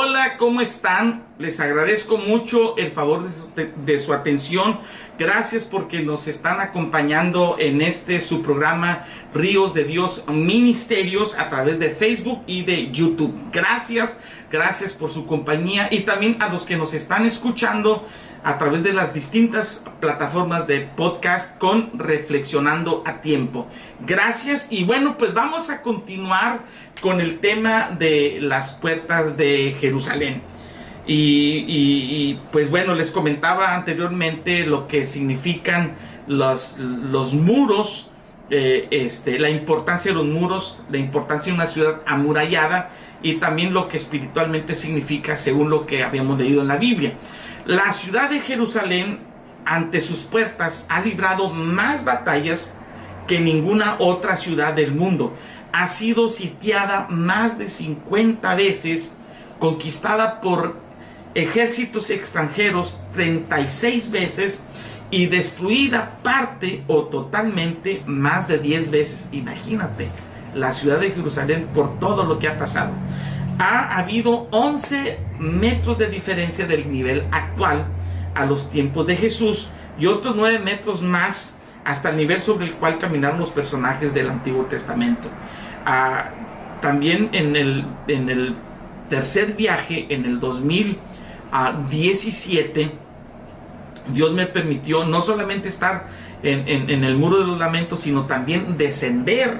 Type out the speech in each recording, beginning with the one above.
Hola, ¿cómo están? Les agradezco mucho el favor de su, de su, atención. Gracias porque nos están acompañando en este su programa Ríos de Dios Ministerios a través de Facebook y de YouTube. Gracias, gracias por su compañía y también a los que nos están escuchando a través de las distintas plataformas de podcast con Reflexionando a Tiempo. Gracias y bueno, pues vamos a continuar con el tema de las puertas de Jerusalén. Y, pues bueno, les comentaba anteriormente lo que significan los, los muros, eh, este, la importancia de los muros, la importancia de una ciudad amurallada y también lo que espiritualmente significa según lo que habíamos leído en la Biblia. La ciudad de Jerusalén ante sus puertas ha librado más batallas que ninguna otra ciudad del mundo. Ha sido sitiada más de 50 veces, conquistada por ejércitos extranjeros 36 veces y destruida parte o totalmente más de 10 veces. Imagínate la ciudad de Jerusalén por todo lo que ha pasado ha habido 11 metros de diferencia del nivel actual a los tiempos de Jesús y otros 9 metros más hasta el nivel sobre el cual caminaron los personajes del Antiguo Testamento. Ah, también en el, en el tercer viaje, en el 2017, Dios me permitió no solamente estar en, en, el muro de los lamentos, sino también descender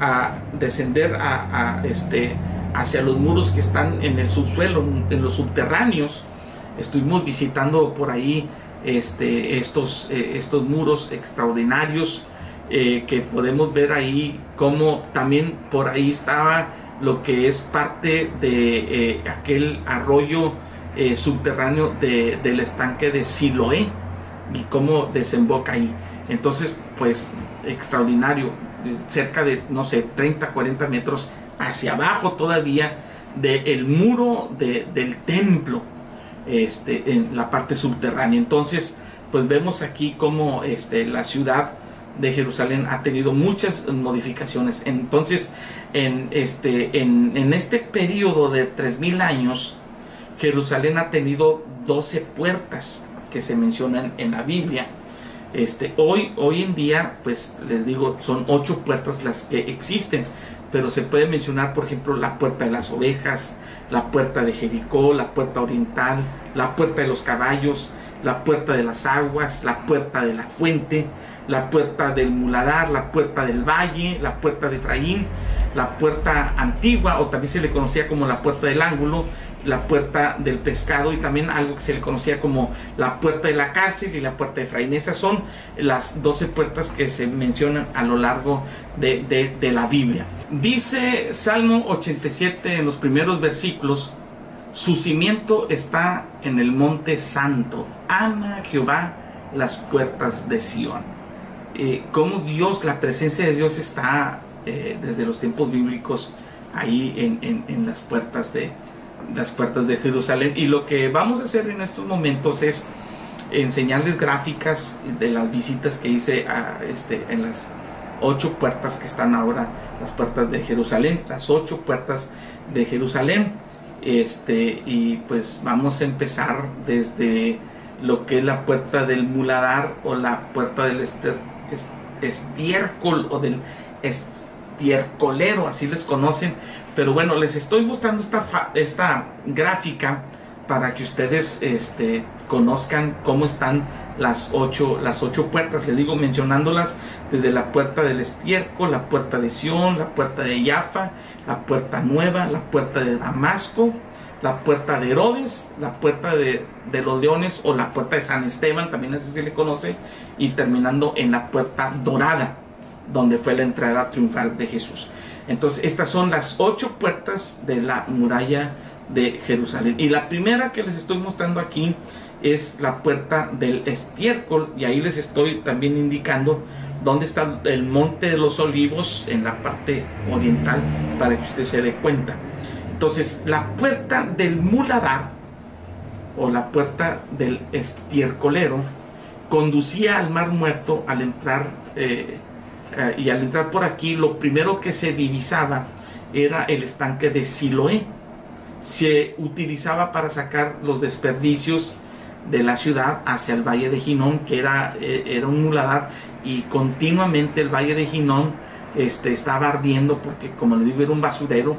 a descender a, a este hacia los muros que están en el subsuelo, en los subterráneos. Estuvimos visitando por ahí este, estos, eh, estos muros extraordinarios eh, que podemos ver ahí, como también por ahí estaba lo que es parte de eh, aquel arroyo subterráneo de, del estanque de Siloé y cómo desemboca ahí. Entonces, pues extraordinario, cerca de, no sé, 30, 40 metros hacia abajo todavía del muro de, del templo este, en la parte subterránea. Entonces, pues vemos aquí cómo este, la ciudad de Jerusalén ha tenido muchas modificaciones. Entonces, en este, en, este periodo de 3000 años, Jerusalén ha tenido 12 puertas que se mencionan en la Biblia. Este, hoy, hoy en día, pues les digo, son ocho puertas las que existen pero se puede mencionar, por ejemplo, la puerta de las ovejas, la puerta de Jericó, la puerta oriental, la puerta de los caballos, la puerta de las aguas, la puerta de la fuente, la puerta del muladar, la puerta del valle, la puerta de Efraín, la puerta antigua, o también se le conocía como la puerta del ángulo, la puerta del pescado y también algo que se le conocía como la puerta de la cárcel y la puerta de Efraín. Esas son las 12 puertas que se mencionan a lo largo de, de, la Biblia. Dice Salmo 87 en los primeros versículos, su cimiento está en el monte santo. Ama Jehová las puertas de Sión. Eh, como Dios, la presencia de Dios está eh, desde los tiempos bíblicos ahí en, en, en las puertas de, las puertas de Jerusalén. Y lo que vamos a hacer en estos momentos es enseñarles gráficas de las visitas que hice a, este, en las ocho puertas que están ahora, las puertas de Jerusalén, las ocho puertas de Jerusalén. Este, y pues vamos a empezar desde lo que es la puerta del muladar o la puerta del ester, estiércol o del estiercolero, así les conocen, pero bueno, les estoy mostrando esta, esta gráfica para que ustedes este, conozcan cómo están las ocho, las ocho puertas. Les digo mencionándolas desde la puerta del estiércol, la puerta de Sión, la puerta de Jaffa, la puerta nueva, la puerta de Damasco, la puerta de Herodes, la puerta de, de, los leones o la puerta de San Esteban, también así se le conoce, y terminando en la puerta dorada, donde fue la entrada triunfal de Jesús. Entonces, estas son las ocho puertas de la muralla de Jerusalén. Y la primera que les estoy mostrando aquí es la puerta del estiércol, y ahí les estoy también indicando dónde está el monte de los olivos en la parte oriental, para que usted se dé cuenta. Entonces, la puerta del muladar o la puerta del estiércolero conducía al mar muerto al entrar eh, eh, y al entrar por aquí lo primero que se divisaba era el estanque de Siloé. Se utilizaba para sacar los desperdicios de la ciudad hacia el valle de Ginón que era, eh, era un muladar y continuamente el valle de Ginón este, estaba ardiendo porque como le digo era un basurero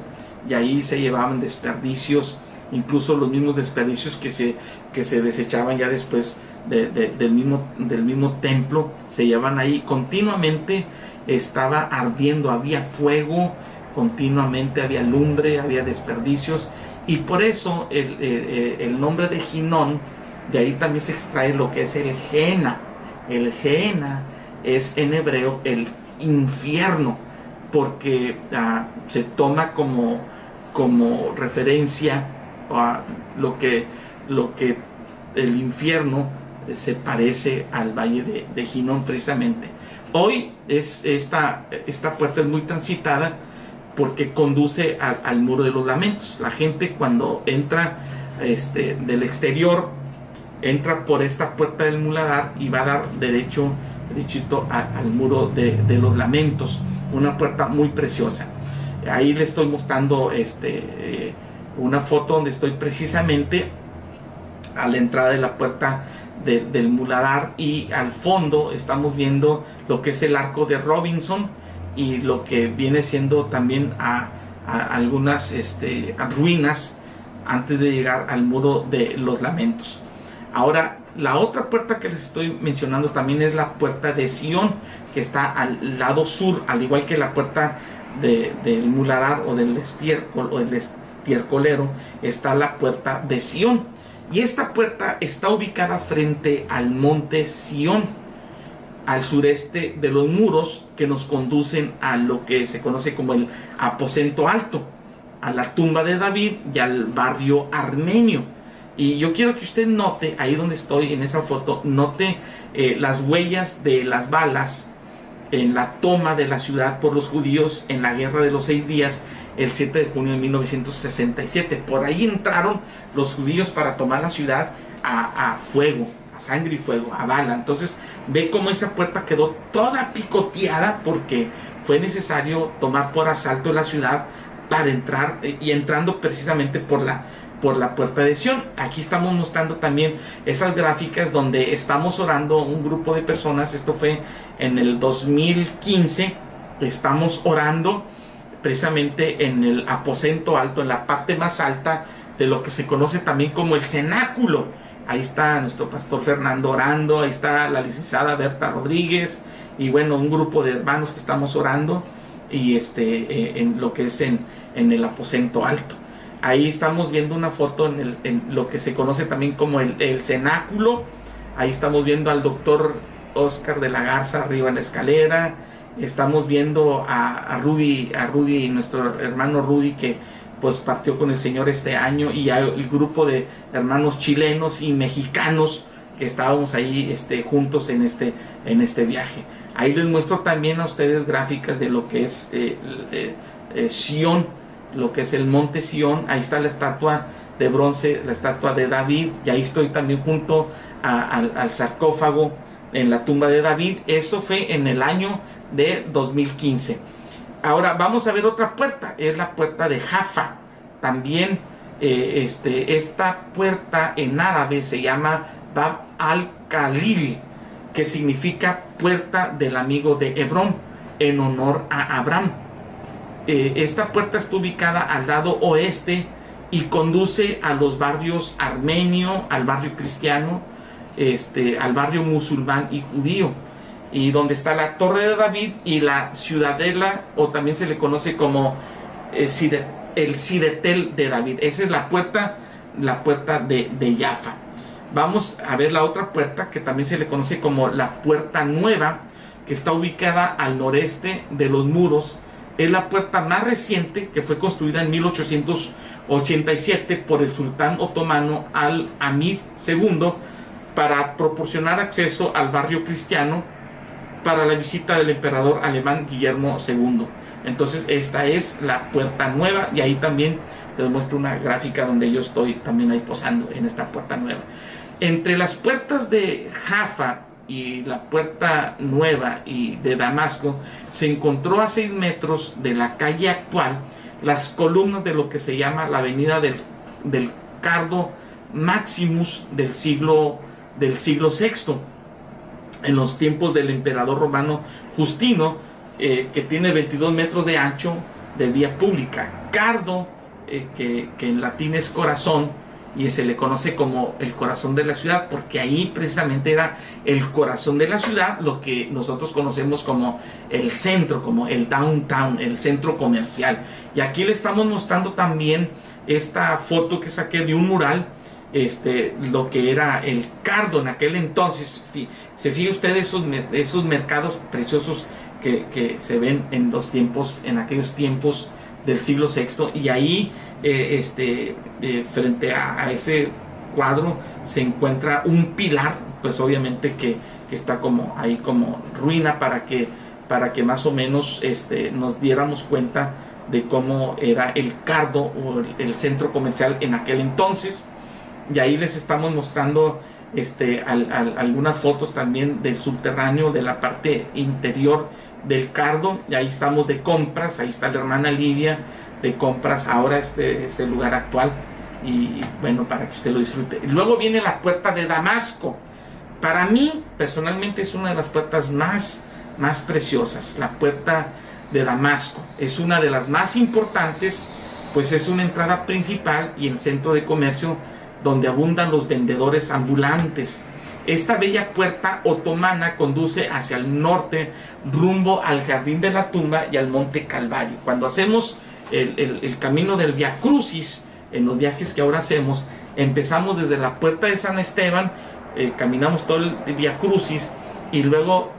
y ahí se llevaban desperdicios, incluso los mismos desperdicios que se, que se desechaban ya después del, mismo, del mismo templo, se llevaban ahí continuamente, estaba ardiendo, había fuego, continuamente había lumbre, había desperdicios, y por eso el, el nombre de Ginón, de ahí también se extrae lo que es el Gena. El Gena es en hebreo el infierno, porque ah, se toma como como referencia a lo que, lo que el infierno se parece al valle de, de Ginón precisamente. Hoy es esta, esta puerta es muy transitada porque conduce al muro de los lamentos. La gente cuando entra este, del exterior entra por esta puerta del muladar y va a dar derecho derechito al muro de, los lamentos. Una puerta muy preciosa. Ahí le estoy mostrando este, eh, una foto donde estoy precisamente a la entrada de la puerta del muladar y al fondo estamos viendo lo que es el arco de Robinson y lo que viene siendo también a, algunas este, ruinas antes de llegar al muro de los lamentos. Ahora, la otra puerta que les estoy mencionando también es la puerta de Sion, que está al lado sur, al igual que la puerta del muladar o del estiércol o del estiercolero está la puerta de Sión. Y esta puerta está ubicada frente al monte Sión, al sureste de los muros que nos conducen a lo que se conoce como el aposento alto, a la tumba de David y al barrio armenio. Y yo quiero que usted note, ahí donde estoy en esa foto, note eh, las huellas de las balas en la toma de la ciudad por los judíos en la guerra de los seis días el 7 de junio de 1967. Por ahí entraron los judíos para tomar la ciudad a, fuego, a sangre y fuego, a bala. Entonces ve cómo esa puerta quedó toda picoteada porque fue necesario tomar por asalto la ciudad para entrar eh, y entrando precisamente por la por la puerta de Sion. Aquí estamos mostrando también esas gráficas donde estamos orando un grupo de personas. Esto fue en el 2015. Estamos orando precisamente en el aposento alto, en la parte más alta de lo que se conoce también como el cenáculo. Ahí está nuestro pastor Fernando orando, ahí está la licenciada Berta Rodríguez y bueno, un grupo de hermanos que estamos orando y este eh, en lo que es en, en el aposento alto. Ahí estamos viendo una foto en, lo que se conoce también como el, cenáculo. Ahí estamos viendo al doctor Oscar de la Garza arriba en la escalera. Estamos viendo a, Rudy, a Rudy, nuestro hermano Rudy, que pues partió con el Señor este año, y el grupo de hermanos chilenos y mexicanos que estábamos ahí este, juntos en este, en este viaje. Ahí les muestro también a ustedes gráficas de lo que es eh, eh, eh Sion lo que es el monte Sión, ahí está la estatua de bronce, la estatua de David, y ahí estoy también junto al, sarcófago en la tumba de David. Eso fue en el año de 2015. Ahora vamos a ver otra puerta, es la puerta de Jaffa. También eh, este, esta puerta en árabe se llama Bab al-Khalil, que significa puerta del amigo de Hebrón, en honor a Abraham. Eh, esta puerta está ubicada al lado oeste y conduce a los barrios armenio, al barrio cristiano, este, al barrio musulmán y judío. Y donde está la Torre de David y la Ciudadela, o también se le conoce como eh, el Sidetel de David. Esa es la puerta, la puerta de, de Jaffa. Vamos a ver la otra puerta que también se le conoce como la puerta nueva, que está ubicada al noreste de los muros. Es la puerta más reciente que fue construida en 1887 por el sultán otomano Al-Hamid II para proporcionar acceso al barrio cristiano para la visita del emperador alemán Guillermo II. Entonces esta es la puerta nueva y ahí también les muestro una gráfica donde yo estoy también ahí posando en esta puerta nueva. Entre las puertas de Jaffa y la puerta nueva y de Damasco se encontró a 6 metros de la calle actual las columnas de lo que se llama la avenida del, del Cardo Maximus del siglo, del siglo VI. En los tiempos del emperador romano Justino, eh, que tiene 22 metros de ancho de vía pública. Cardo, eh, que, que en latín es corazón, y se le conoce como el corazón de la ciudad, porque ahí precisamente era el corazón de la ciudad, lo que nosotros conocemos como el centro, como el downtown, el centro comercial. Y aquí le estamos mostrando también esta foto que saqué de un mural, este, lo que era el cardo en aquel entonces. Se fija usted esos, esos mercados preciosos que, se ven en los tiempos, en aquellos tiempos del siglo VI, y ahí eh, este, eh, frente a, ese cuadro se encuentra un pilar, pues obviamente que, está como ahí como ruina para que, para que más o menos este, nos diéramos cuenta de cómo era el cardo o el, centro comercial en aquel entonces. Y ahí les estamos mostrando este, al, al, algunas fotos también del subterráneo, de la parte interior del cardo. Y ahí estamos de compras, ahí está la hermana Lidia de compras ahora este es el lugar actual y bueno para que usted lo disfrute luego viene la puerta de Damasco para mí personalmente es una de las puertas más más preciosas la puerta de Damasco es una de las más importantes pues es una entrada principal y el centro de comercio donde abundan los vendedores ambulantes esta bella puerta otomana conduce hacia el norte rumbo al jardín de la tumba y al monte Calvario cuando hacemos el, camino del Via Crucis, en los viajes que ahora hacemos, empezamos desde la puerta de San Esteban, eh, caminamos todo el Via Crucis y luego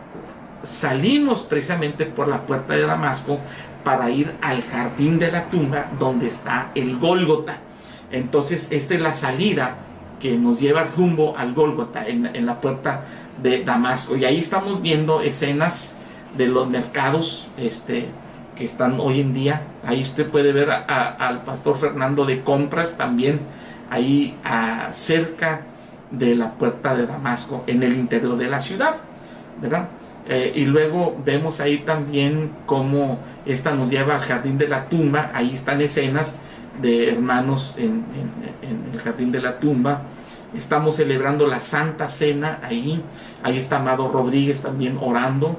salimos precisamente por la puerta de Damasco para ir al jardín de la tumba donde está el Gólgota. Entonces, esta es la salida que nos lleva rumbo al Gólgota en, la puerta de Damasco. Y ahí estamos viendo escenas de los mercados, este, que están hoy en día. Ahí usted puede ver al pastor Fernando de compras también, ahí cerca de la puerta de Damasco, en el interior de la ciudad, ¿verdad? Eh, y luego vemos ahí también cómo esta nos lleva al jardín de la tumba, ahí están escenas de hermanos en, el jardín de la tumba. Estamos celebrando la Santa Cena ahí, ahí está Amado Rodríguez también orando,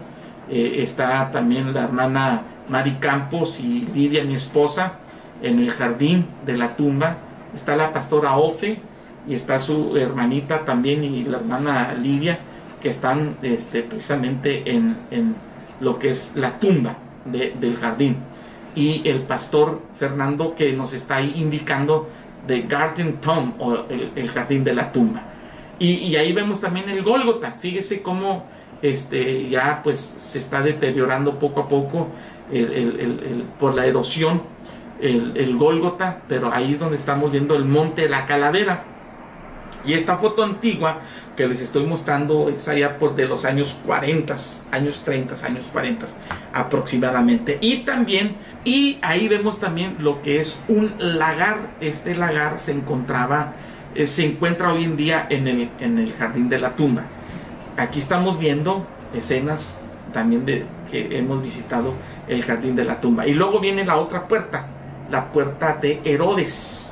eh, está también la hermana Mari Campos y Lidia, mi esposa, en el jardín de la tumba. Está la pastora Ofe y está su hermanita también y la hermana Lidia, que están este, precisamente en, en, lo que es la tumba de, del jardín. Y el pastor Fernando que nos está ahí indicando de Garden Tomb o el, el jardín de la tumba. Y, ahí vemos también el Gólgota. Fíjese cómo este, ya pues se está deteriorando poco a poco el, por la erosión, el, Gólgota, pero ahí es donde estamos viendo el monte de la calavera. Y esta foto antigua que les estoy mostrando es allá por de los años 40, años 30, años 40 aproximadamente. Y también, y ahí vemos también lo que es un lagar. Este lagar se encontraba, eh, se encuentra hoy en día en el, en el jardín de la tumba. Aquí estamos viendo escenas también de que hemos visitado el jardín de la tumba. Y luego viene la otra puerta, la puerta de Herodes.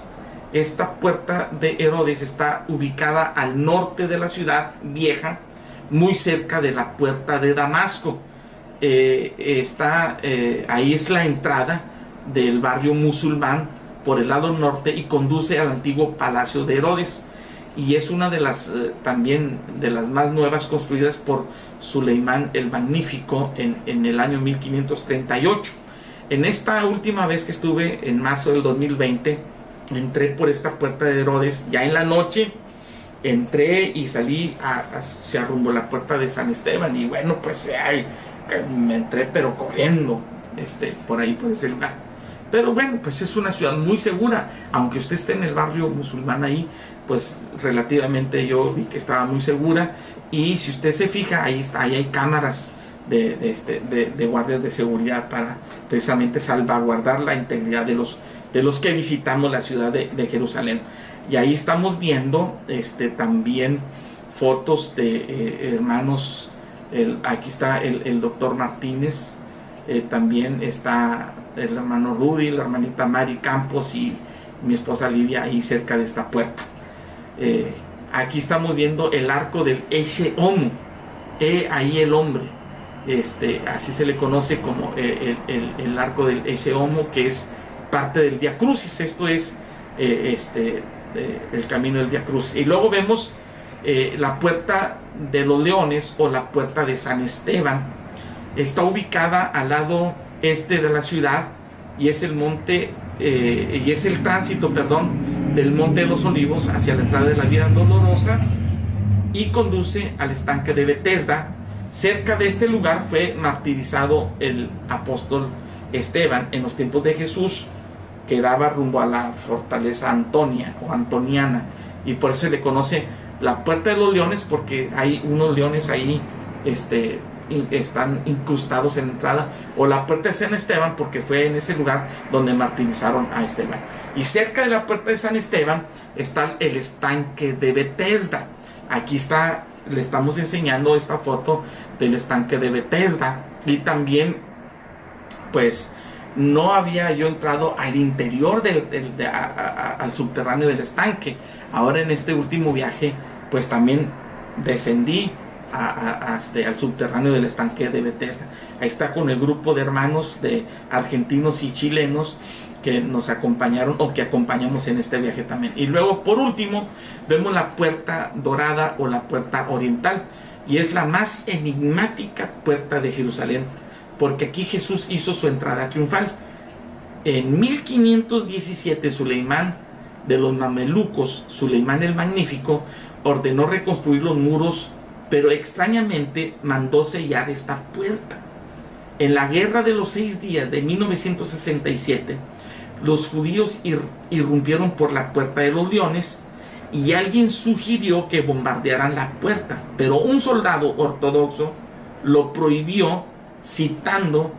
Esta puerta de Herodes está ubicada al norte de la ciudad vieja, muy cerca de la puerta de Damasco. Eh, está, eh, ahí es la entrada del barrio musulmán por el lado norte y conduce al antiguo palacio de Herodes y es una de las eh, también de las más nuevas construidas por Suleimán el Magnífico en, en, el año 1538. En esta última vez que estuve en marzo del 2020, entré por esta puerta de Herodes ya en la noche. Entré y salí hacia rumbo a la puerta de San Esteban. Y bueno, pues me entré, pero corriendo este, por ahí, por ese lugar. Pero bueno, pues es una ciudad muy segura, aunque usted esté en el barrio musulmán ahí, pues relativamente yo vi que estaba muy segura. Y si usted se fija, ahí está, ahí hay cámaras de, este, de, guardias de seguridad para precisamente salvaguardar la integridad de los, de los que visitamos la ciudad de, Jerusalén. Y ahí estamos viendo este, también fotos de eh, hermanos, el, aquí está el, el doctor Martínez, eh, también está el hermano Rudy, la hermanita Mari Campos y mi esposa Lidia ahí cerca de esta puerta. Eh, aquí estamos viendo el arco del Ese Homo, ahí el hombre, este, así se le conoce como eh, el, arco del Ese Homo, que es parte del Via Crucis, esto es este, el camino del Via Crucis. Y luego vemos la puerta de los leones o la puerta de San Esteban, está ubicada al lado este de la ciudad y es el monte eh, y es el tránsito, perdón, del monte de los olivos hacia la entrada de la vida dolorosa y conduce al estanque de Bethesda. Cerca de este lugar fue martirizado el apóstol Esteban en los tiempos de Jesús, que daba rumbo a la fortaleza Antonia o Antoniana, y por eso se le conoce la puerta de los leones, porque hay unos leones ahí este, están incrustados en la entrada, o la puerta de San Esteban, porque fue en ese lugar donde martirizaron a Esteban. Y cerca de la puerta de San Esteban está el estanque de Bethesda. Aquí está, le estamos enseñando esta foto del estanque de Bethesda. Y también, pues, no había yo entrado al interior del, al subterráneo del estanque. Ahora en este último viaje, pues también descendí este, al subterráneo del estanque de Bethesda. Ahí está con el grupo de hermanos de argentinos y chilenos que nos acompañaron o que acompañamos en este viaje también. Y luego, por último, vemos la puerta dorada o la puerta oriental. Y es la más enigmática puerta de Jerusalén, porque aquí Jesús hizo su entrada triunfal. En 1517, Suleimán de los mamelucos, Suleimán el Magnífico, ordenó reconstruir los muros pero extrañamente mandó sellar esta puerta. En la guerra de los seis días de 1967, los judíos irrumpieron por la puerta de los leones y alguien sugirió que bombardearan la puerta, pero un soldado ortodoxo lo prohibió citando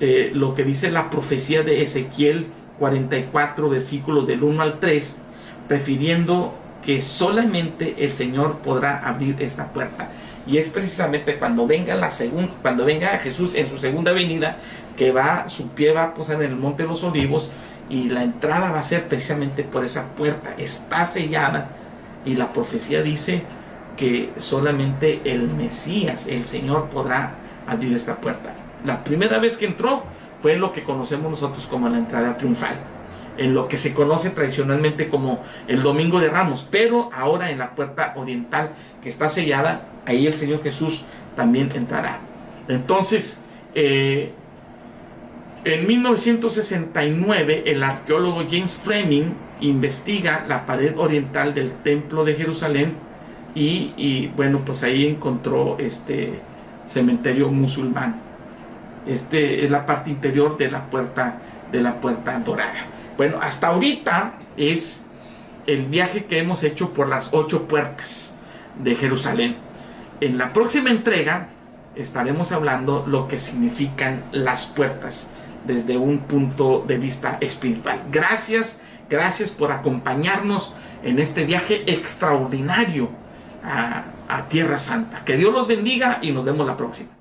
eh, lo que dice la profecía de Ezequiel 44 versículos del 1 al 3, prefiriendo que solamente el Señor podrá abrir esta puerta. Y es precisamente cuando venga la segunda, cuando venga Jesús en su segunda venida, que va, su pie va a posar en el monte de los olivos y la entrada va a ser precisamente por esa puerta. Está sellada y la profecía dice que solamente el Mesías, el Señor, podrá abrir esta puerta. La primera vez que entró fue lo que conocemos nosotros como la entrada triunfal en lo que se conoce tradicionalmente como el Domingo de Ramos, pero ahora en la puerta oriental que está sellada, ahí el Señor Jesús también entrará. Entonces, eh, en 1969 el arqueólogo James Fleming investiga la pared oriental del templo de Jerusalén y, y bueno, pues ahí encontró este cementerio musulmán. Este es la parte interior de la puerta de la puerta dorada. Bueno, hasta ahorita es el viaje que hemos hecho por las ocho puertas de Jerusalén. En la próxima entrega estaremos hablando lo que significan las puertas desde un punto de vista espiritual. Gracias, gracias por acompañarnos en este viaje extraordinario a, Tierra Santa. Que Dios los bendiga y nos vemos la próxima.